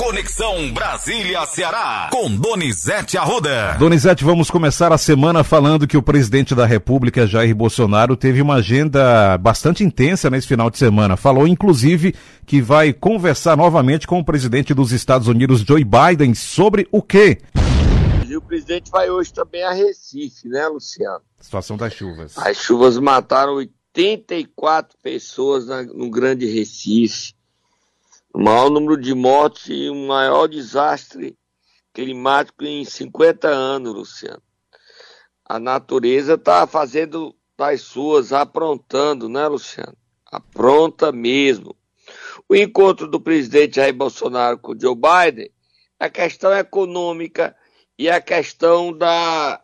Conexão Brasília-Ceará, com Donizete Arruda. Donizete, vamos começar a semana falando que o presidente da República, Jair Bolsonaro, teve uma agenda bastante intensa nesse final de semana. Falou, inclusive, que vai conversar novamente com o presidente dos Estados Unidos, Joe Biden, sobre o quê? E o presidente vai hoje também a Recife, né, Luciano? Situação das chuvas. As chuvas mataram 84 pessoas no Grande Recife maior número de mortes e o maior desastre climático em 50 anos, Luciano. A natureza está fazendo das suas, aprontando, né, Luciano? Apronta mesmo. O encontro do presidente Jair Bolsonaro com Joe Biden, a questão econômica e a questão da,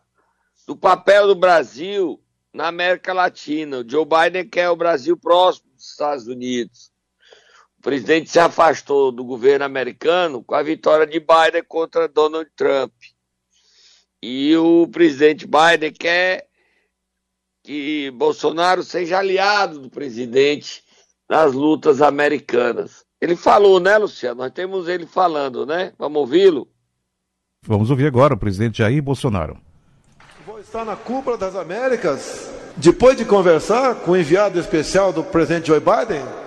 do papel do Brasil na América Latina. O Joe Biden quer o Brasil próximo dos Estados Unidos. O presidente se afastou do governo americano com a vitória de Biden contra Donald Trump. E o presidente Biden quer que Bolsonaro seja aliado do presidente nas lutas americanas. Ele falou, né, Luciano? Nós temos ele falando, né? Vamos ouvi-lo? Vamos ouvir agora o presidente Jair Bolsonaro. Vou estar na cúpula das Américas, depois de conversar com o enviado especial do presidente Joe Biden,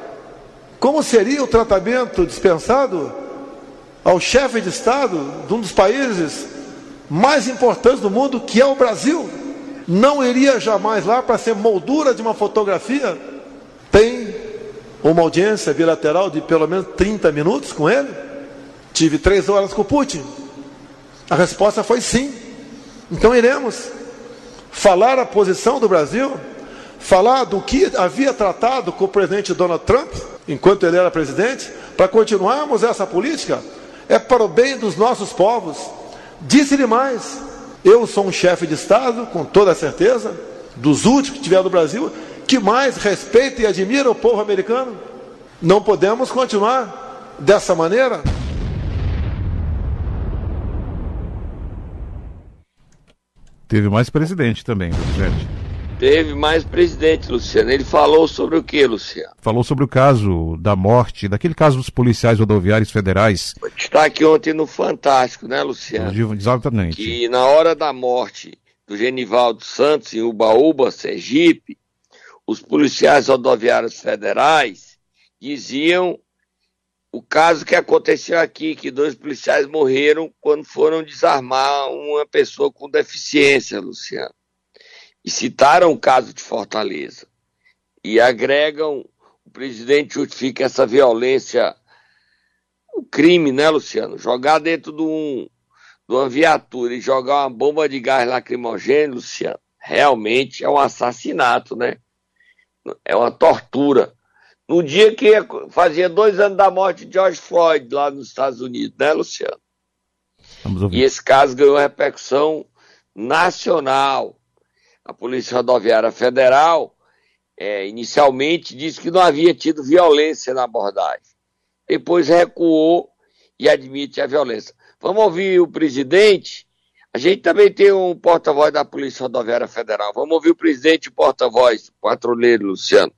como seria o tratamento dispensado ao chefe de Estado de um dos países mais importantes do mundo, que é o Brasil? Não iria jamais lá para ser moldura de uma fotografia? Tem uma audiência bilateral de pelo menos 30 minutos com ele? Tive três horas com o Putin. A resposta foi sim. Então iremos falar a posição do Brasil, falar do que havia tratado com o presidente Donald Trump, enquanto ele era presidente, para continuarmos essa política, é para o bem dos nossos povos. Disse-lhe mais: eu sou um chefe de Estado, com toda certeza, dos últimos que tiver no Brasil, que mais respeita e admira o povo americano. Não podemos continuar dessa maneira. Teve mais presidente também, presidente. Teve mais presidente, Luciano. Ele falou sobre o que, Luciano? Falou sobre o caso da morte, daquele caso dos policiais rodoviários federais. Está aqui ontem no Fantástico, né, Luciano? Exatamente. Que na hora da morte do Genivaldo Santos em Ubaúba, Sergipe, os policiais rodoviários federais diziam o caso que aconteceu aqui, que dois policiais morreram quando foram desarmar uma pessoa com deficiência, Luciano e citaram o caso de Fortaleza e agregam, o presidente justifica essa violência, o crime, né, Luciano? Jogar dentro de, um, de uma viatura e jogar uma bomba de gás lacrimogêneo, Luciano, realmente é um assassinato, né? É uma tortura. No dia que fazia dois anos da morte de George Floyd lá nos Estados Unidos, né, Luciano? E esse caso ganhou repercussão nacional a Polícia Rodoviária Federal é, inicialmente disse que não havia tido violência na abordagem. Depois recuou e admite a violência. Vamos ouvir o presidente. A gente também tem um porta-voz da Polícia Rodoviária Federal. Vamos ouvir o presidente e o porta-voz, o patrulheiro Luciano.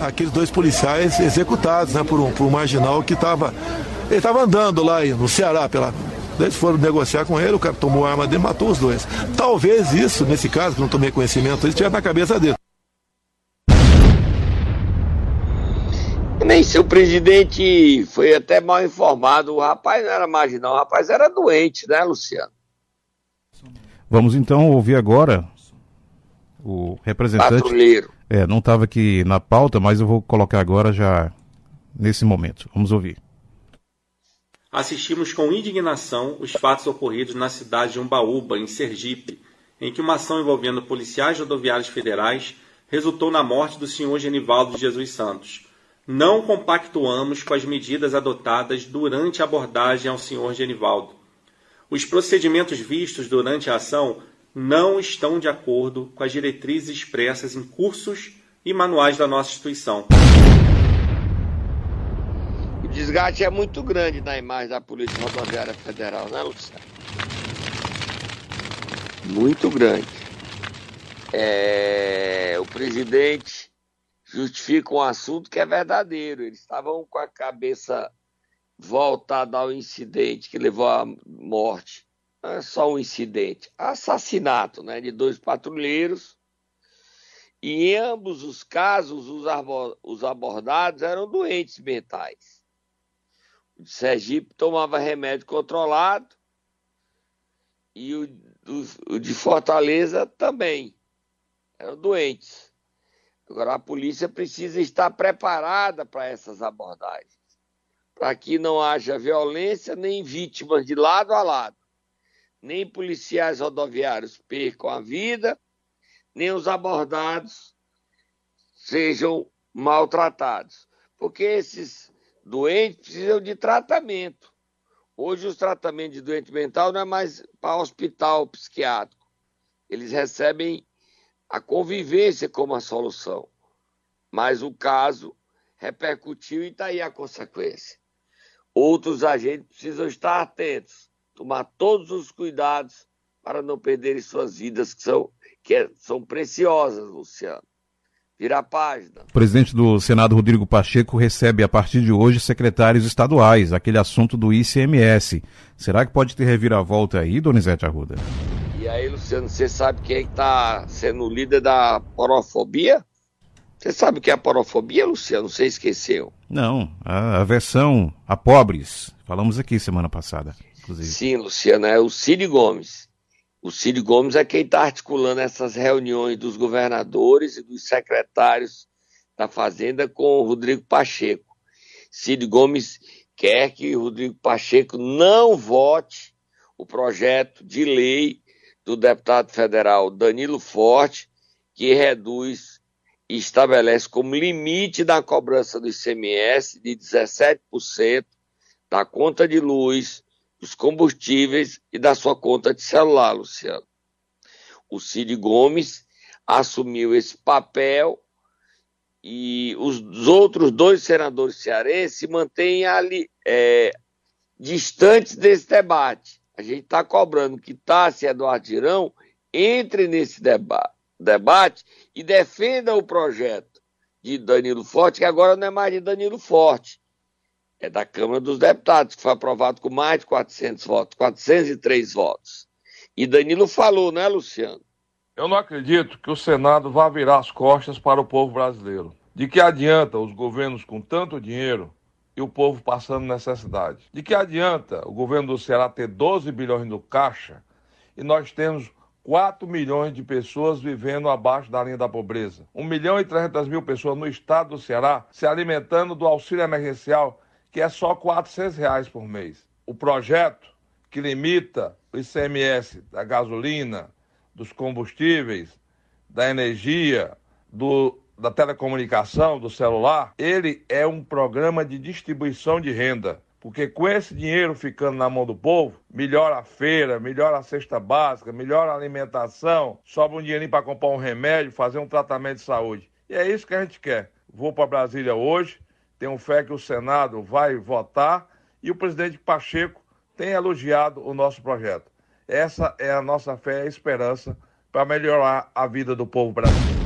Aqueles dois policiais executados né, por, um, por um marginal que estava. Ele estava andando lá no Ceará, pela, eles foram negociar com ele, o cara tomou a arma dele e matou os dois. Talvez isso, nesse caso, que não tomei conhecimento, isso estivesse na cabeça dele. Nem se o presidente foi até mal informado, o rapaz não era marginal, o rapaz era doente, né, Luciano? Vamos então ouvir agora o representante. Patrulheiro. É, não estava aqui na pauta, mas eu vou colocar agora já nesse momento. Vamos ouvir assistimos com indignação os fatos ocorridos na cidade de Umbaúba, em Sergipe, em que uma ação envolvendo policiais rodoviários federais resultou na morte do senhor Genivaldo Jesus Santos. Não compactuamos com as medidas adotadas durante a abordagem ao senhor Genivaldo. Os procedimentos vistos durante a ação não estão de acordo com as diretrizes expressas em cursos e manuais da nossa instituição desgaste é muito grande na imagem da Polícia Rodoviária Federal, né, Luciano? Muito grande. É, o presidente justifica um assunto que é verdadeiro. Eles estavam com a cabeça voltada ao incidente que levou à morte. Não é só um incidente, assassinato né, de dois patrulheiros. E em ambos os casos, os abordados eram doentes mentais. Sergipe tomava remédio controlado e o, o, o de Fortaleza também. Eram doentes. Agora, a polícia precisa estar preparada para essas abordagens para que não haja violência nem vítimas de lado a lado, nem policiais rodoviários percam a vida, nem os abordados sejam maltratados, porque esses doentes precisam de tratamento. Hoje os tratamentos de doente mental não é mais para hospital psiquiátrico. Eles recebem a convivência como a solução. Mas o caso repercutiu e está aí a consequência outros agentes precisam estar atentos, tomar todos os cuidados para não perderem suas vidas, que são, que é, são preciosas, Luciano. Vira a página. O presidente do Senado, Rodrigo Pacheco, recebe a partir de hoje secretários estaduais, aquele assunto do ICMS. Será que pode ter reviravolta aí, Donizete Arruda? E aí, Luciano, você sabe quem é está sendo o líder da porofobia? Você sabe o que é a porofobia, Luciano? Você esqueceu? Não, a aversão a pobres. Falamos aqui semana passada, inclusive. Sim, Luciano, é o Cid Gomes. O Cid Gomes é quem está articulando essas reuniões dos governadores e dos secretários da Fazenda com o Rodrigo Pacheco. Cid Gomes quer que o Rodrigo Pacheco não vote o projeto de lei do deputado federal Danilo Forte, que reduz e estabelece como limite da cobrança do ICMS de 17% da conta de luz, dos combustíveis e da sua conta de celular, Luciano. O Cid Gomes assumiu esse papel e os outros dois senadores cearenses se mantêm ali é, distantes desse debate. A gente está cobrando que Tassi Eduardo Girão entre nesse debate debate e defenda o projeto de Danilo Forte, que agora não é mais de Danilo Forte, é da Câmara dos Deputados, que foi aprovado com mais de 400 votos, 403 votos. E Danilo falou, né, Luciano? Eu não acredito que o Senado vá virar as costas para o povo brasileiro. De que adianta os governos com tanto dinheiro e o povo passando necessidade? De que adianta o governo do Ceará ter 12 bilhões no caixa e nós temos 4 milhões de pessoas vivendo abaixo da linha da pobreza. 1 milhão e 300 mil pessoas no estado do Ceará se alimentando do auxílio emergencial, que é só 400 reais por mês. O projeto que limita o ICMS da gasolina, dos combustíveis, da energia, do, da telecomunicação, do celular, ele é um programa de distribuição de renda porque com esse dinheiro ficando na mão do povo, melhora a feira, melhora a cesta básica, melhora a alimentação, sobra um dinheirinho para comprar um remédio, fazer um tratamento de saúde. E é isso que a gente quer. Vou para Brasília hoje, tenho fé que o Senado vai votar e o presidente Pacheco tem elogiado o nosso projeto. Essa é a nossa fé e esperança para melhorar a vida do povo brasileiro.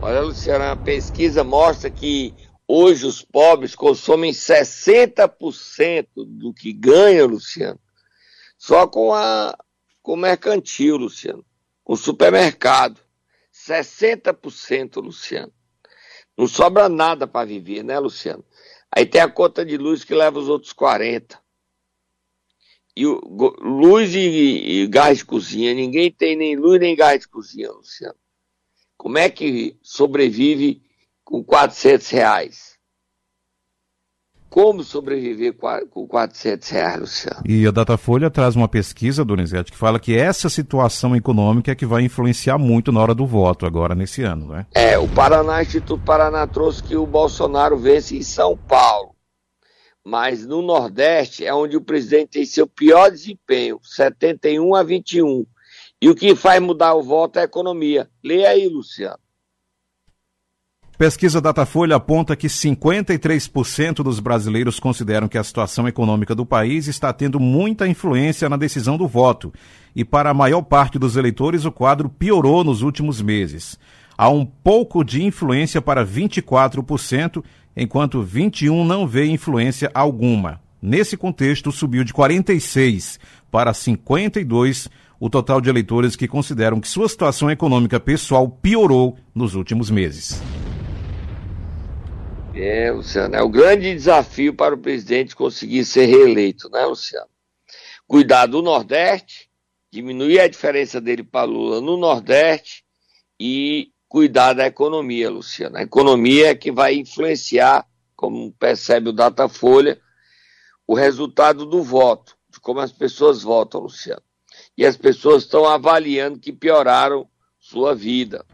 Olha, Luciana, a pesquisa mostra que Hoje os pobres consomem 60% do que ganham, Luciano, só com a com o mercantil, Luciano, com o supermercado. 60%, Luciano. Não sobra nada para viver, né, Luciano? Aí tem a conta de luz que leva os outros 40. E o, luz e, e gás de cozinha, ninguém tem nem luz nem gás de cozinha, Luciano. Como é que sobrevive com 400 reais. Como sobreviver com 400 reais, Luciano? E a Datafolha traz uma pesquisa, Donizete, que fala que essa situação econômica é que vai influenciar muito na hora do voto agora nesse ano, né? É, o Paraná, Instituto Paraná trouxe que o Bolsonaro vence em São Paulo. Mas no Nordeste é onde o presidente tem seu pior desempenho, 71 a 21. E o que faz mudar o voto é a economia. Leia aí, Luciano. Pesquisa Datafolha aponta que 53% dos brasileiros consideram que a situação econômica do país está tendo muita influência na decisão do voto. E para a maior parte dos eleitores, o quadro piorou nos últimos meses. há um pouco de influência para 24%, enquanto 21 não vê influência alguma. Nesse contexto, subiu de 46 para 52 o total de eleitores que consideram que sua situação econômica pessoal piorou nos últimos meses. É, Luciano, é o grande desafio para o presidente conseguir ser reeleito, né, Luciano? Cuidar do Nordeste, diminuir a diferença dele para Lula no Nordeste e cuidar da economia, Luciano. A economia é que vai influenciar, como percebe o Datafolha, o resultado do voto, de como as pessoas votam, Luciano. E as pessoas estão avaliando que pioraram sua vida.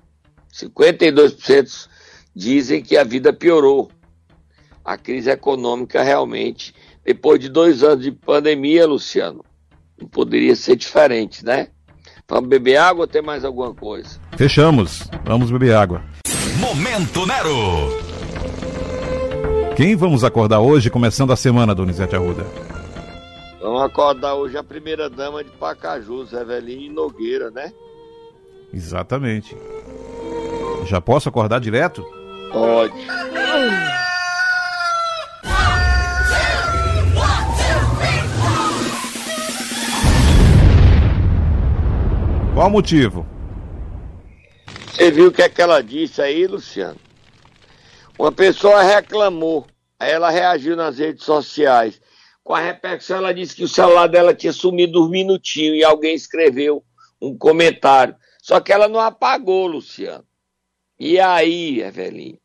52% dizem que a vida piorou. A crise econômica realmente, depois de dois anos de pandemia, Luciano, não poderia ser diferente, né? Vamos beber água ou tem mais alguma coisa? Fechamos. Vamos beber água. Momento Nero. Quem vamos acordar hoje, começando a semana, Donizete Arruda? Vamos acordar hoje a primeira dama de Pacajus, Eveline Nogueira, né? Exatamente. Já posso acordar direto? Pode. Qual o motivo? Você viu o que é que ela disse aí, Luciano? Uma pessoa reclamou, aí ela reagiu nas redes sociais. Com a repercussão, ela disse que o celular dela tinha sumido uns minutinhos e alguém escreveu um comentário. Só que ela não apagou, Luciano. E aí, Eveline?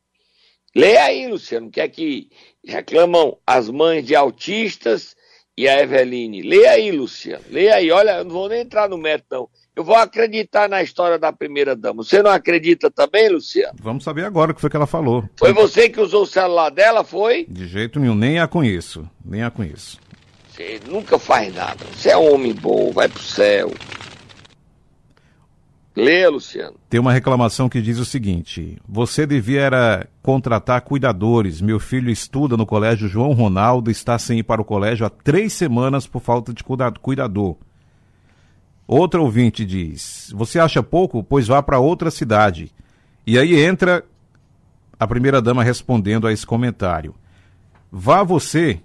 Leia aí, Luciano, que é que reclamam as mães de autistas e a Eveline. Leia aí, Luciano. Leia aí. Olha, eu não vou nem entrar no mérito, não. Eu vou acreditar na história da primeira dama. Você não acredita também, Luciano? Vamos saber agora o que foi que ela falou. Foi você que usou o celular dela, foi? De jeito nenhum, nem a conheço. Nem a conheço. Você nunca faz nada. Você é um homem bom, vai pro céu. Leia, Luciano. Tem uma reclamação que diz o seguinte: você devia era contratar cuidadores. Meu filho estuda no colégio João Ronaldo, está sem ir para o colégio há três semanas por falta de cuidador. Outra ouvinte diz: Você acha pouco? Pois vá para outra cidade. E aí entra a primeira dama respondendo a esse comentário. Vá você,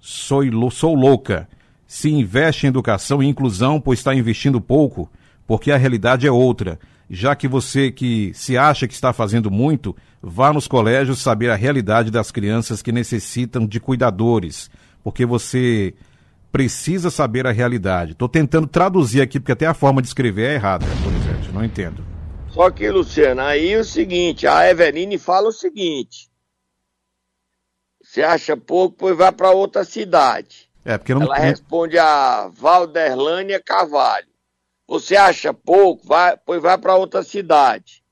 sou, sou louca, se investe em educação e inclusão, pois está investindo pouco, porque a realidade é outra. Já que você que se acha que está fazendo muito, vá nos colégios saber a realidade das crianças que necessitam de cuidadores, porque você precisa saber a realidade. Estou tentando traduzir aqui, porque até a forma de escrever é errada, Donizete, não entendo. Só que, Luciano, aí é o seguinte, a Eveline fala o seguinte. Você acha pouco, pois vai para outra cidade. É, porque não... Ela responde a Valderlânia Carvalho. Você acha pouco, vai, pois vai para outra cidade.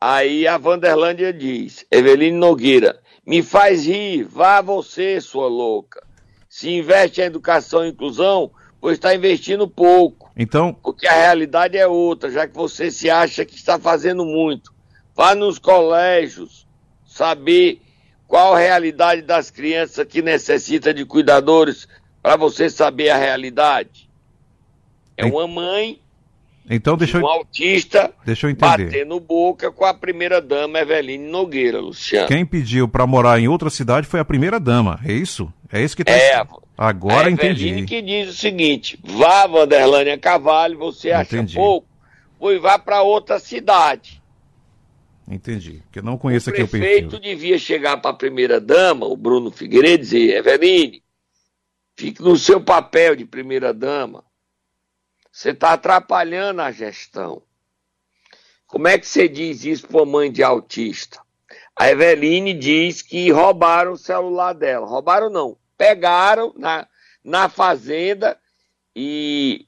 Aí a Vanderlândia diz, Eveline Nogueira, me faz rir, vá você, sua louca. Se investe em educação e inclusão, pois está investindo pouco. Então. Porque a realidade é outra, já que você se acha que está fazendo muito. Vá nos colégios saber qual a realidade das crianças que necessita de cuidadores para você saber a realidade. É uma mãe então deixa um eu... autista deixa eu entender. batendo boca com a primeira dama Eveline Nogueira, Luciano. Quem pediu para morar em outra cidade foi a primeira dama, é isso? É isso que está É, agora a entendi. Eveline que diz o seguinte: vá Vanderlânia Cavalho, você acha Entendi. pouco, pois vá para outra cidade. Entendi. Porque não conheço o aqui o prefeito perfil. devia chegar para a primeira dama, o Bruno Figueiredo, e dizer: Eveline, fique no seu papel de primeira dama. Você está atrapalhando a gestão. Como é que você diz isso para mãe de autista? A Eveline diz que roubaram o celular dela. Roubaram não. Pegaram na, na fazenda e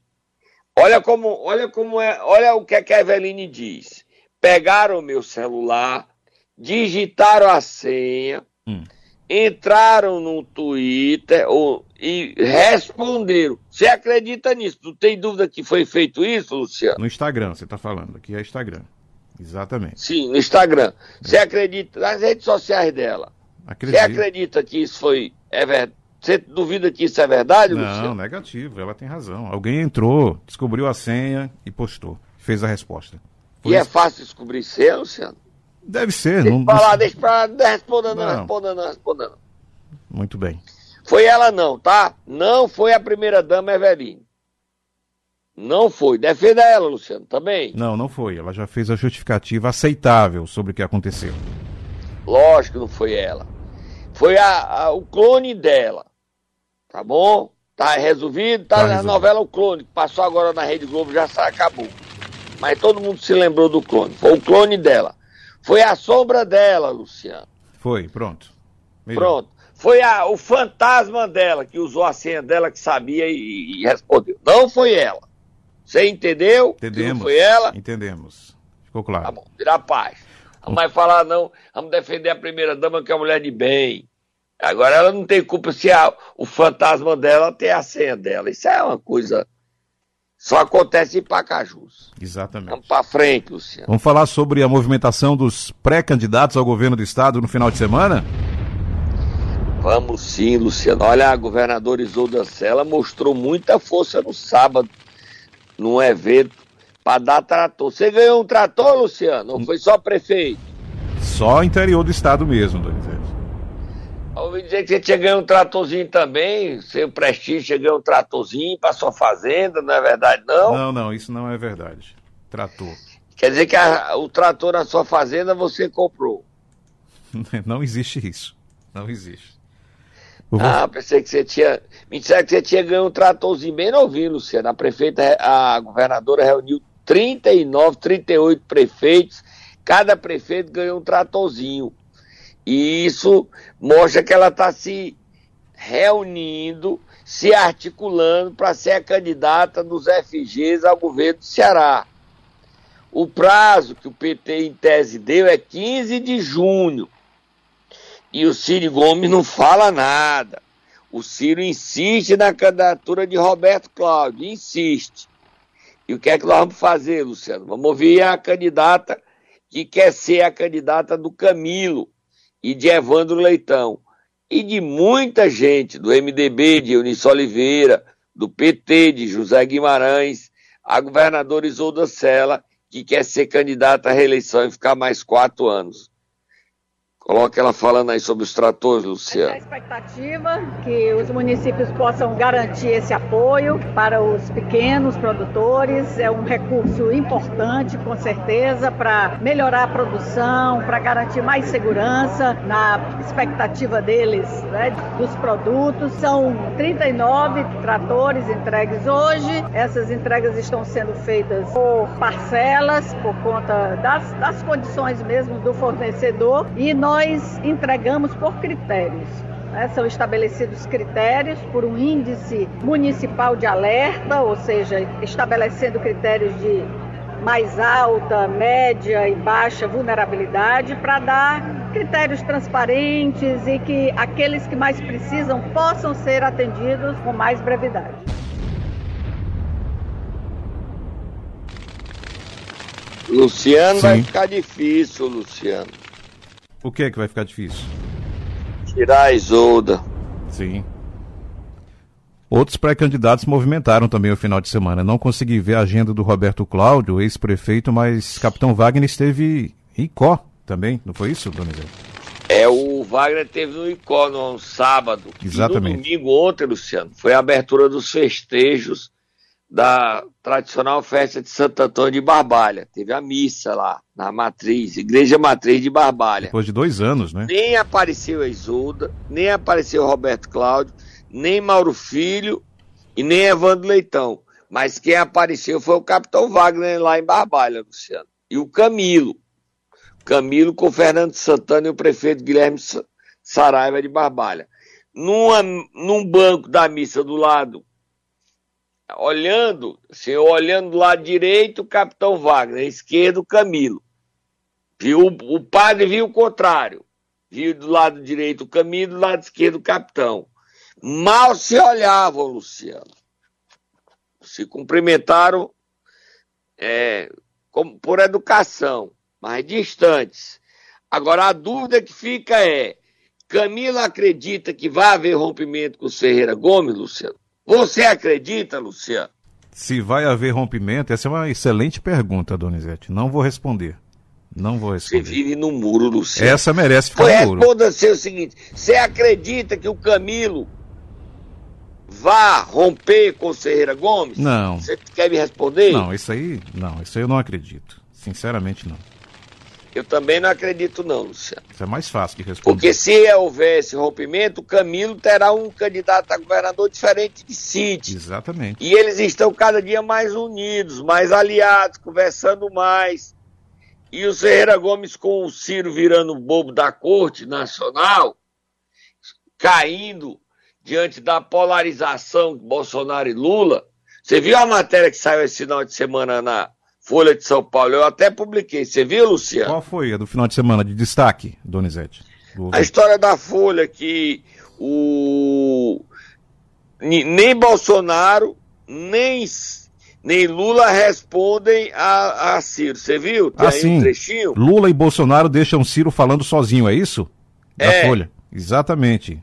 olha como, olha como é, olha o que, é que a Eveline diz. Pegaram o meu celular, digitaram a senha, Hum. Entraram no Twitter ou, e responderam. Você acredita nisso? Tu tem dúvida que foi feito isso, Luciano? No Instagram, você está falando. Aqui é Instagram. Exatamente. Sim, no Instagram. Você acredita nas redes sociais dela? Você acredita que isso foi é verdade? Você duvida que isso é verdade, Não, Luciano? negativo. Ela tem razão. Alguém entrou, descobriu a senha e postou. Fez a resposta. E é fácil descobrir ser, Luciano? Deve ser. Deixa não, pra lá, deixa pra lá, não responda não, Não. responda não, responda não. Muito bem. Foi ela não, tá? Não foi a primeira dama Eveline. Não foi. Defenda ela, Luciano, também. Não, não foi. Ela já fez a justificativa aceitável sobre o que aconteceu. Lógico que não foi ela. Foi a, a- o clone dela. Tá bom? Tá resolvido? Tá, Tá na resolvido. novela O Clone, que passou agora na Rede Globo, já acabou. Mas todo mundo se lembrou do clone. Foi o clone dela. Foi a sombra dela, Luciano. Foi, pronto. Melhor. Pronto. Foi a, o fantasma dela que usou a senha dela que sabia e, e respondeu. Não foi ela. Você entendeu? Entendemos. Não foi ela? Entendemos. Ficou claro. Tá bom, vira paz. Não vai falar, não. Vamos defender a primeira dama, que é uma mulher de bem. Agora ela não tem culpa se a- o fantasma dela tem a senha dela. Isso é uma coisa. Só acontece em Pacajus. Exatamente. Vamos pra frente, Luciano. Vamos falar sobre a movimentação dos pré-candidatos ao governo do estado no final de semana? Vamos sim, Luciano. Olha, a governadora Isolda Sela mostrou muita força no sábado, num evento, para dar trator. Você ganhou um trator, Luciano? Ou foi só prefeito? Só interior do estado mesmo, Donizete. Ouvi dizer que você tinha ganho um tratorzinho também, seu prestígio, ganhou um tratorzinho para sua fazenda, não é verdade, não? Não, não, isso não é verdade. Trator. Quer dizer que a- o trator na sua fazenda você comprou. Não existe isso. Não existe. Eu vou- Ah, pensei que você tinha. Me disseram que você tinha ganho um tratorzinho bem novinho, Luciano. A prefeita, a governadora reuniu 39, 38 prefeitos. Cada prefeito ganhou um tratorzinho. E isso mostra que ela está se reunindo, se articulando para ser a candidata dos FGs ao governo do Ceará. O prazo que o PT em tese deu é 15 de junho. E o Ciro Gomes não fala nada. O Ciro insiste na candidatura de Roberto Cláudio, insiste. E o que é que nós vamos fazer, Luciano? Vamos ouvir a candidata que quer ser a candidata do Camilo e de Evandro Leitão. E de muita gente, do MDB, de Eunice Oliveira, do PT, de José Guimarães, a governadora Isolda Sela, que quer ser candidata à reeleição e ficar mais quatro anos. Coloca ela falando aí sobre os tratores, A Luciano. expectativa que os municípios possam garantir esse apoio para os pequenos produtores é um recurso importante, com certeza, para melhorar a produção, para garantir mais segurança na expectativa deles né, dos produtos. São 39 tratores entregues hoje. Essas entregas estão sendo feitas por parcelas, por conta das, das condições mesmo do fornecedor, e nós entregamos por critérios. né? São estabelecidos critérios por um índice municipal de alerta, ou seja, estabelecendo critérios de mais alta, média e baixa vulnerabilidade para dar critérios transparentes e que aqueles que mais precisam possam ser atendidos com mais brevidade. Luciano vai Sim. ficar difícil, Luciano. O que é que vai ficar difícil? Tirar a Isolda. Sim. Outros pré-candidatos movimentaram também o final de semana. Não consegui ver a agenda do Roberto Cláudio, ex-prefeito, mas Capitão Wagner esteve em Icó também, não foi isso, Donizete? É, o Wagner teve no Icó no sábado. Exatamente. E no domingo ontem, Luciano, foi a abertura dos festejos da tradicional festa de Santo Antônio de Barbalha. Teve a missa lá, na matriz, Igreja Matriz de Barbalha. Depois de dois anos, né? Nem apareceu a Isolda, nem apareceu o Roberto Cláudio, nem Mauro Filho e nem Evandro Leitão. Mas quem apareceu foi o Capitão Wagner lá em Barbalha, Luciano. E o Camilo. Camilo com Fernando Santana e o prefeito Guilherme Sa- Saraiva de Barbalha. Numa, num banco da missa do lado, olhando, assim, olhando do lado direito, o Capitão Wagner, esquerdo, Camilo. Viu, o padre viu o contrário. Viu do lado direito o Camilo, do lado esquerdo o Capitão. Mal se olhavam, Luciano. Se cumprimentaram é, como- por educação, mas distantes. Agora, a dúvida que fica é: Camilo acredita que vai haver rompimento com o Ferreira Gomes, Luciano? Você acredita, Luciano? Se vai haver rompimento, essa é uma excelente pergunta, Donizete. Não vou responder. Não vou Você responder. vive no muro, Luciano. Essa merece ficar Pois no muro. responda-se o seguinte: você acredita que o Camilo vá romper com o Ferreira Gomes? Não. Você quer me responder? Não, isso aí, não, isso aí eu não acredito. Sinceramente não. Eu também não acredito, não, Luciano. Isso é mais fácil de responder. Porque se houver esse rompimento, Camilo terá um candidato a governador diferente de Cid. Exatamente. E eles estão cada dia mais unidos, mais aliados, conversando mais. E o Ferreira Gomes, com o Ciro virando bobo da corte nacional, caindo diante da polarização Bolsonaro e Lula. Você viu a matéria que saiu esse final de semana na Folha de São Paulo? Eu até publiquei. Você viu, Luciano? Qual foi a do final de semana de destaque, Donizete? Do- A história da Folha que o nem Bolsonaro nem nem Lula respondem a, a Ciro. Você viu? Tem Ah, aí sim. um trechinho. Lula e Bolsonaro deixam Ciro falando sozinho, é isso? Da É. Folha. Exatamente.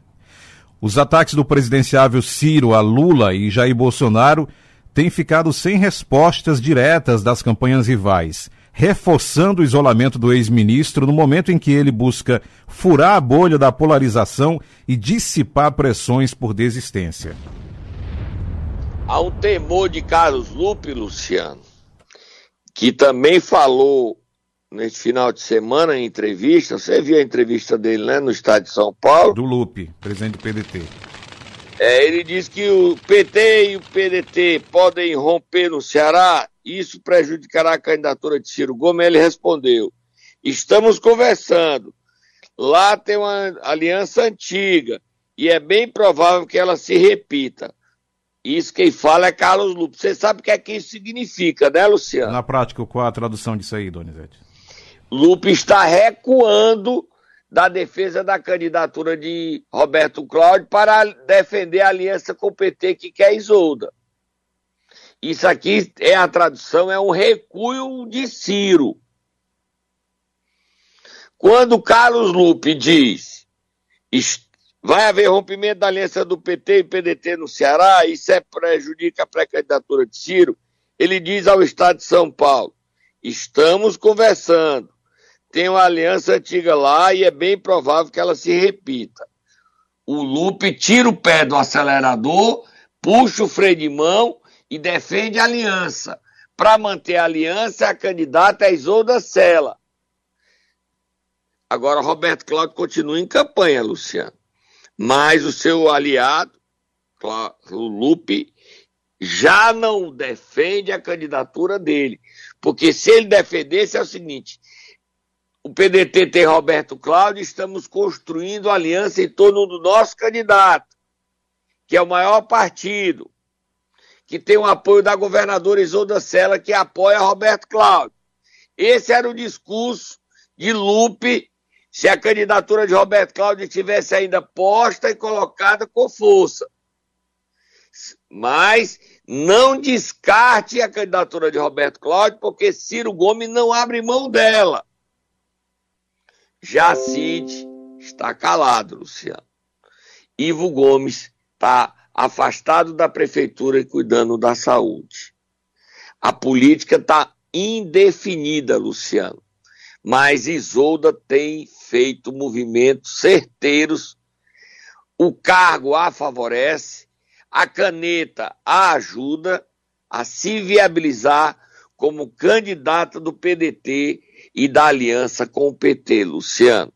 Os ataques do presidenciável Ciro a Lula e Jair Bolsonaro têm ficado sem respostas diretas das campanhas rivais, reforçando o isolamento do ex-ministro no momento em que ele busca furar a bolha da polarização e dissipar pressões por desistência. Há um temor de Carlos Lupe, Luciano, que também falou nesse final de semana em entrevista. Você viu a entrevista dele, né, no estado de São Paulo? Do Lupe, presidente do PDT. É, ele diz que o PT e o PDT podem romper no Ceará, isso prejudicará a candidatura de Ciro Gomes. Ele respondeu: estamos conversando. Lá tem uma aliança antiga e é bem provável que ela se repita. Isso quem fala é Carlos Lupe. Você sabe o que é que isso significa, né, Luciano? Na prática, qual a tradução disso aí, Donizete? Lupe está recuando da defesa da candidatura de Roberto Cláudio para defender a aliança com o PT que quer Isolda. Isso aqui é a tradução, é um recuo de Ciro. Quando Carlos Lupe diz "Est- vai haver rompimento da aliança do PT e PDT no Ceará, isso é prejudica a pré-candidatura de Ciro, ele diz ao Estado de São Paulo, estamos conversando, tem uma aliança antiga lá e é bem provável que ela se repita. O Lupe tira o pé do acelerador, puxa o freio de mão e defende a aliança. Para manter a aliança, a candidata é Isolda Sela. Agora, Roberto Cláudio continua em campanha, Luciano. Mas o seu aliado, o Lupe, já não defende a candidatura dele. Porque se ele defendesse, é o seguinte: o PDT tem Roberto Cláudio, estamos construindo aliança em torno do nosso candidato, que é o maior partido, que tem o apoio da governadora Isolda Sela, que apoia Roberto Cláudio. Esse era o discurso de Lupe se a candidatura de Roberto Cláudio estivesse ainda posta e colocada com força. Mas não descarte a candidatura de Roberto Cláudio, porque Ciro Gomes não abre mão dela. Cid está calado, Luciano. Ivo Gomes está afastado da prefeitura e cuidando da saúde. A política está indefinida, Luciano. Mas Isolda tem feito movimentos certeiros. O cargo a favorece, a caneta a ajuda a se viabilizar como candidata do PDT e da aliança com o PT, Luciano.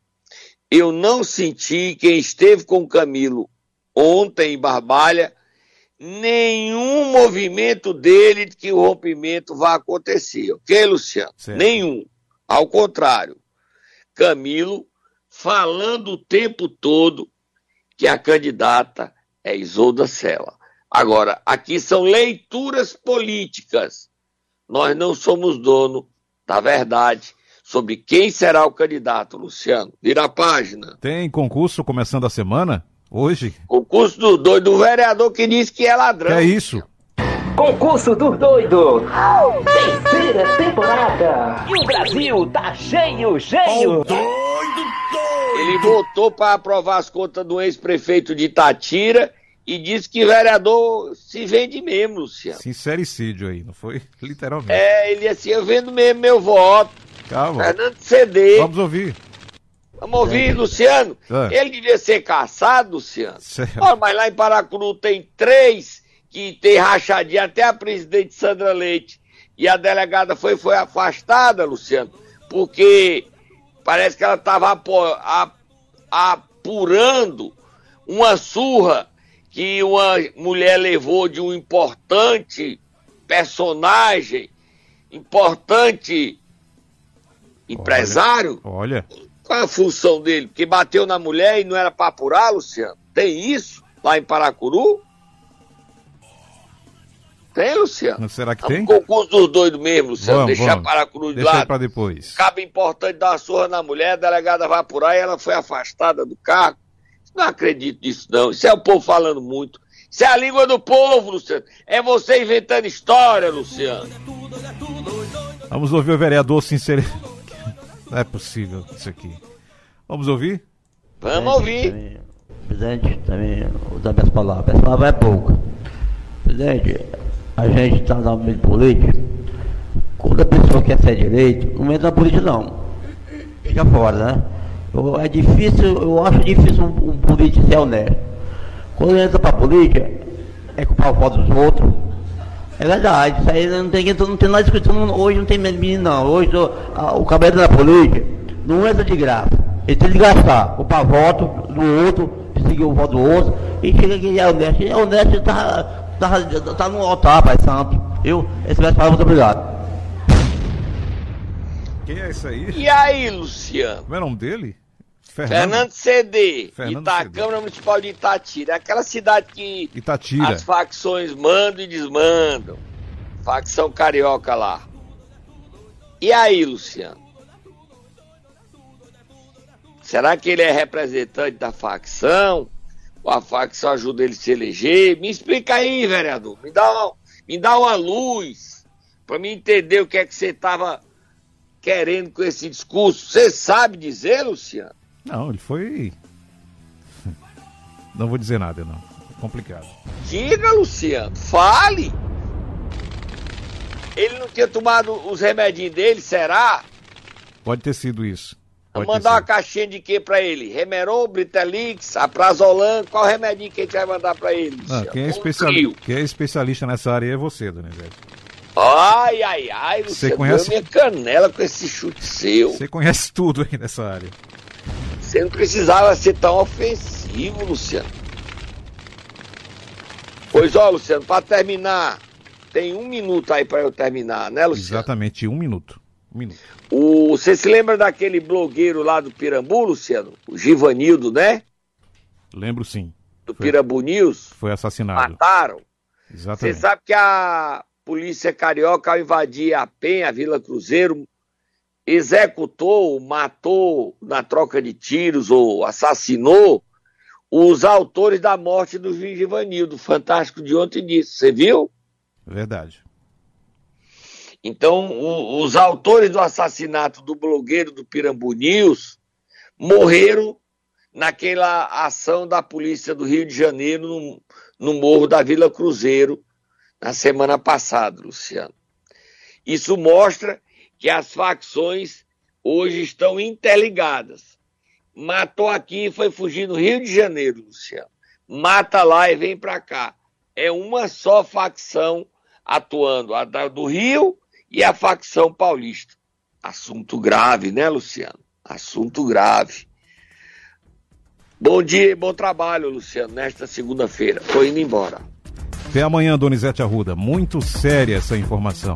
Eu não senti quem esteve com o Camilo ontem em Barbalha nenhum movimento dele de que o rompimento vai acontecer, ok, Luciano? Certo. Nenhum. Ao contrário, Camilo falando o tempo todo que a candidata é Isolda Sela. Agora, aqui são leituras políticas. Nós não somos dono da verdade sobre quem será o candidato, Luciano. Vira a página. Tem concurso começando a semana? Hoje? Concurso do doido do vereador que diz que é ladrão. É isso. Concurso dos Doidos. Terceira temporada. E o Brasil tá cheio, cheio. Ele votou para aprovar as contas do ex-prefeito de Itatira e disse que vereador se vende mesmo, Luciano. Sincericídio aí, não foi? Literalmente. É, ele assim, eu vendo mesmo meu voto. Calma. Fernando CD. Vamos ouvir. Vamos ouvir, Luciano. É. Ele devia ser caçado, Luciano. Olha, mas lá em Paracuru tem três que tem rachadinha, até a presidente Sandra Leite. E a delegada foi, foi afastada, Luciano, porque parece que ela estava apurando uma surra que uma mulher levou de um importante personagem, importante empresário. Olha. Qual é a função dele? Porque bateu na mulher e não era para apurar, Luciano? Tem isso lá em Paracuru? Tem, Luciano? Será que é um tem? concurso dos doidos mesmo, Luciano. Vamos, Deixar vamos. Paracuru de Deixa lado. pra depois. Cabe importante dar uma surra na mulher, a delegada vai apurar e ela foi afastada do cargo. Não acredito nisso, não. Isso é o povo falando muito. Isso é a língua do povo, Luciano. É você inventando história, Luciano. Vamos ouvir o vereador sincero. Não é possível isso aqui. Vamos ouvir? Vamos ouvir. Presidente, também usar minhas palavras. Minhas palavras é pouca. Presidente, a gente está no meio político. Quando a pessoa quer ser direito, não entra na política não. Fica fora, né? Eu, é difícil, eu acho difícil um, um político ser honesto. Quando entra pra política, é culpar o voto dos outros. É verdade, isso aí não tem, não tem nada discutindo, hoje não tem menino não. Hoje o, a, o cabelo da política não entra de graça. Ele tem que gastar, culpar voto do outro, seguir o voto do outro, e chega que ele é honesto. Ele é honesto e tá, tá, tá no altar, Pai Santo. Eu, esse vai falar, muito obrigado. Quem é esse aí? E aí, Luciano? Como é o nome dele? Fernando CD, Fernando Ita- CD. Câmara Municipal de Itatira. É aquela cidade que Itatira. as facções mandam e desmandam. Facção carioca lá. E aí, Luciano? Será que ele é representante da facção? Ou a facção ajuda ele a se eleger? Me explica aí, vereador. Me dá uma, me dá uma luz para me entender o que é que você estava querendo com esse discurso. Você sabe dizer, Luciano? Não, ele foi. Não vou dizer nada, não. É complicado. Diga, Luciano, fale. Ele não tinha tomado os remedinhos dele, será? Pode ter sido isso. Vou Pode mandar uma caixinha de quê pra ele? Remerol, Britelix, Aprazolam, qual remedinho que a gente vai mandar pra ele, Ah, Luciano? quem, é especiali... quem é especialista nessa área é você, Donizete. Ai, ai, ai, Luciano, conhece- deu minha canela com esse chute seu. Você conhece tudo aí nessa área. Você não precisava ser tão ofensivo, Luciano. Pois ó, Luciano, pra terminar, tem um minuto aí pra eu terminar, né, Luciano? Exatamente um minuto. Um minuto. O, você se lembra daquele blogueiro lá do Pirambu, Luciano? O Givanildo, né? Lembro sim. Do Pirambu News. Foi assassinado. Mataram. Você Exatamente. sabe que a polícia carioca, ao invadir a Penha, a Vila Cruzeiro, executou, matou na troca de tiros ou assassinou os autores da morte do juiz Givanildo. Fantástico de ontem disso. Você viu? Verdade. Então, o- os autores do assassinato do blogueiro do Pirambu News morreram naquela ação da polícia do Rio de Janeiro no, no morro da Vila Cruzeiro na semana passada, Luciano. Isso mostra que as facções hoje estão interligadas. Matou aqui e foi fugir no Rio de Janeiro, Luciano. Mata lá e vem para cá. É uma só facção atuando, a do Rio e a facção paulista. Assunto grave, né, Luciano? Assunto grave. Bom dia e bom trabalho, Luciano, nesta segunda-feira. Tô indo embora. Até amanhã, Donizete Arruda. Muito séria essa informação.